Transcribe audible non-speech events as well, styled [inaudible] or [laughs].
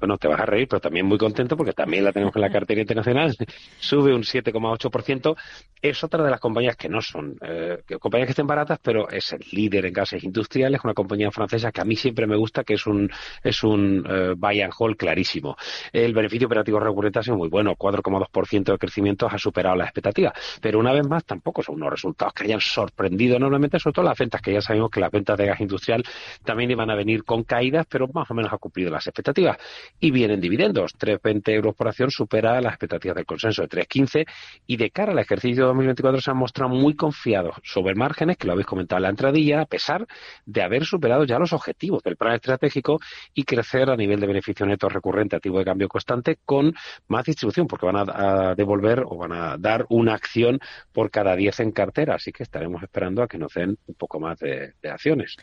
bueno, te vas a reír, pero también muy contento porque también la tenemos en la [laughs] cartera internacional, sube un 7,8%. Es otra de las compañías que no son eh, compañías que estén baratas, pero es el líder en gases industriales, una compañía francesa que a mí siempre me gusta, que es un, es un eh, buy and hold clarísimo. El beneficio operativo recurrente ha sido muy bueno, 4,2% de crecimiento ha superado las expectativas, pero una vez más tampoco son unos resultados que hayan sorprendido enormemente, sobre todo las ventas, que ya sabemos que las ventas de gas industrial también iban a venir con caídas, pero más o menos ha cumplido las expectativas y vienen dividendos. 3,20 euros por acción supera las expectativas del consenso de 3,15 y de cara al ejercicio 2024 se han mostrado muy confiados sobre márgenes, que lo habéis comentado en la entradilla, a pesar de haber superado ya los objetivos del plan estratégico y crecer a nivel de beneficio neto recurrente activo de cambio constante con más distribución, porque van a, devolver o van a dar una acción por cada 10 en cartera. Así que estaremos esperando a que nos den un poco más de acciones.